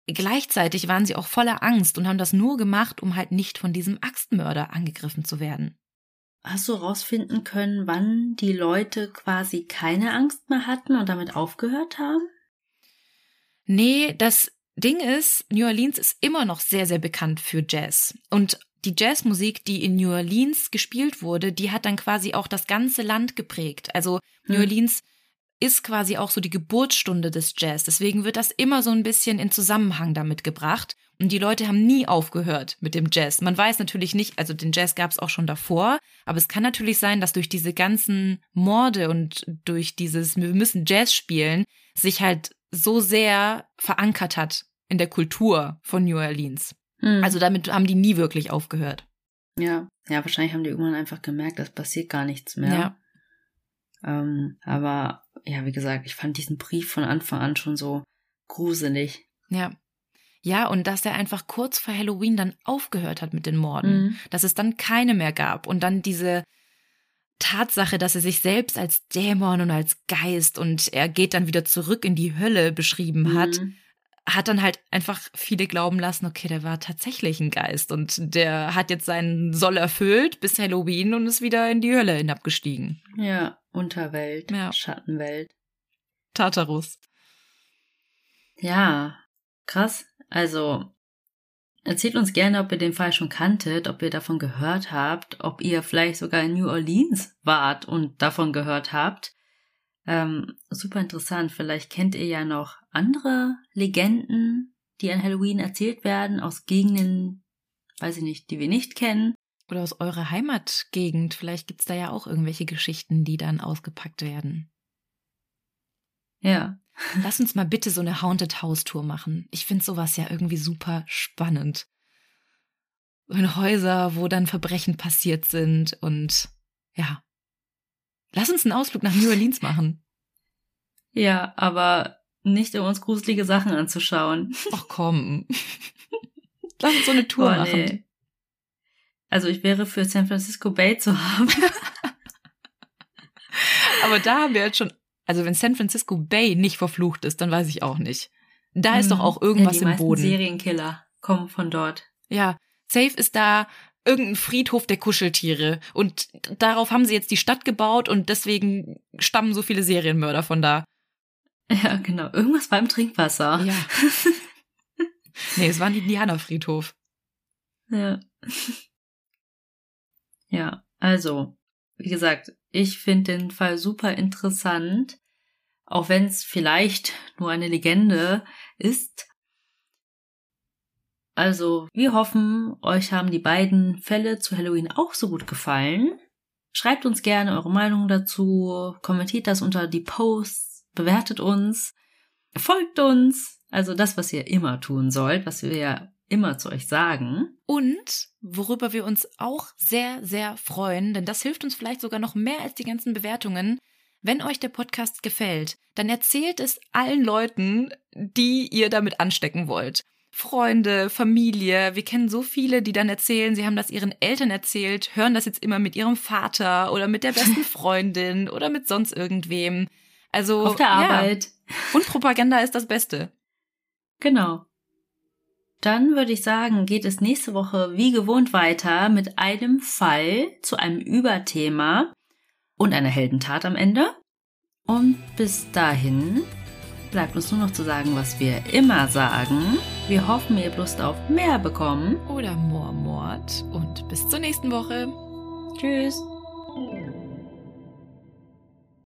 Gleichzeitig waren sie auch voller Angst und haben das nur gemacht, um halt nicht von diesem Axtmörder angegriffen zu werden. Hast du rausfinden können, wann die Leute quasi keine Angst mehr hatten und damit aufgehört haben? Nee, das Ding ist, New Orleans ist immer noch sehr, sehr bekannt für Jazz. Und die Jazzmusik, die in New Orleans gespielt wurde, die hat dann quasi auch das ganze Land geprägt. Also New hm. Orleans ist quasi auch so die Geburtsstunde des Jazz. Deswegen wird das immer so ein bisschen in Zusammenhang damit gebracht. Und die Leute haben nie aufgehört mit dem Jazz. Man weiß natürlich nicht, also den Jazz gab es auch schon davor, aber es kann natürlich sein, dass durch diese ganzen Morde und durch dieses, wir müssen Jazz spielen, sich halt so sehr verankert hat in der Kultur von New Orleans. Hm. Also damit haben die nie wirklich aufgehört. Ja, ja, wahrscheinlich haben die irgendwann einfach gemerkt, es passiert gar nichts mehr. Ja. Ähm, aber ja, wie gesagt, ich fand diesen Brief von Anfang an schon so gruselig. Ja. Ja, und dass er einfach kurz vor Halloween dann aufgehört hat mit den Morden, mhm. dass es dann keine mehr gab und dann diese Tatsache, dass er sich selbst als Dämon und als Geist und er geht dann wieder zurück in die Hölle beschrieben hat. Mhm. hat dann halt einfach viele glauben lassen, okay, der war tatsächlich ein Geist und der hat jetzt seinen Soll erfüllt bis Halloween und ist wieder in die Hölle hinabgestiegen. Ja, Unterwelt, ja. Schattenwelt. Tartarus. Ja, krass. Also, erzählt uns gerne, ob ihr den Fall schon kanntet, ob ihr davon gehört habt, ob ihr vielleicht sogar in New Orleans wart und davon gehört habt. Ähm, super interessant. Vielleicht kennt ihr ja noch andere Legenden, die an Halloween erzählt werden, aus Gegenden, weiß ich nicht, die wir nicht kennen. Oder aus eurer Heimatgegend. Vielleicht gibt's da ja auch irgendwelche Geschichten, die dann ausgepackt werden. Ja. Lass uns mal bitte so eine Haunted House Tour machen. Ich finde sowas ja irgendwie super spannend. In Häuser, wo dann Verbrechen passiert sind und ja. Lass uns einen Ausflug nach New Orleans machen. Ja, aber nicht um uns gruselige Sachen anzuschauen. Ach komm. *laughs* Lass uns so eine Tour oh, machen. Nee. Also ich wäre für San Francisco Bay zu haben. *laughs* aber da haben wir jetzt schon also wenn San Francisco Bay nicht verflucht ist, dann weiß ich auch nicht. Da ist doch mhm. auch irgendwas ja, im Boden. Serienkiller kommen von dort. Ja, safe ist da irgendein Friedhof der Kuscheltiere und darauf haben sie jetzt die Stadt gebaut und deswegen stammen so viele Serienmörder von da. Ja, genau. Irgendwas beim Trinkwasser. Ja. *laughs* nee, es war ein Indianerfriedhof. Ja. Ja, also, wie gesagt, ich finde den Fall super interessant, auch wenn es vielleicht nur eine Legende ist. Also, wir hoffen, euch haben die beiden Fälle zu Halloween auch so gut gefallen. Schreibt uns gerne eure Meinung dazu, kommentiert das unter die Posts, bewertet uns, folgt uns. Also das, was ihr immer tun sollt, was wir ja immer zu euch sagen. Und worüber wir uns auch sehr, sehr freuen, denn das hilft uns vielleicht sogar noch mehr als die ganzen Bewertungen. Wenn euch der Podcast gefällt, dann erzählt es allen Leuten, die ihr damit anstecken wollt. Freunde, Familie, wir kennen so viele, die dann erzählen, sie haben das ihren Eltern erzählt, hören das jetzt immer mit ihrem Vater oder mit der besten *laughs* Freundin oder mit sonst irgendwem. Also auf der Arbeit. Ja. Und Propaganda ist das Beste. Genau. Dann würde ich sagen, geht es nächste Woche wie gewohnt weiter mit einem Fall zu einem Überthema und einer Heldentat am Ende. Und bis dahin bleibt uns nur noch zu sagen, was wir immer sagen. Wir hoffen, ihr habt Lust auf mehr bekommen. Oder Moormord. Und bis zur nächsten Woche. Tschüss.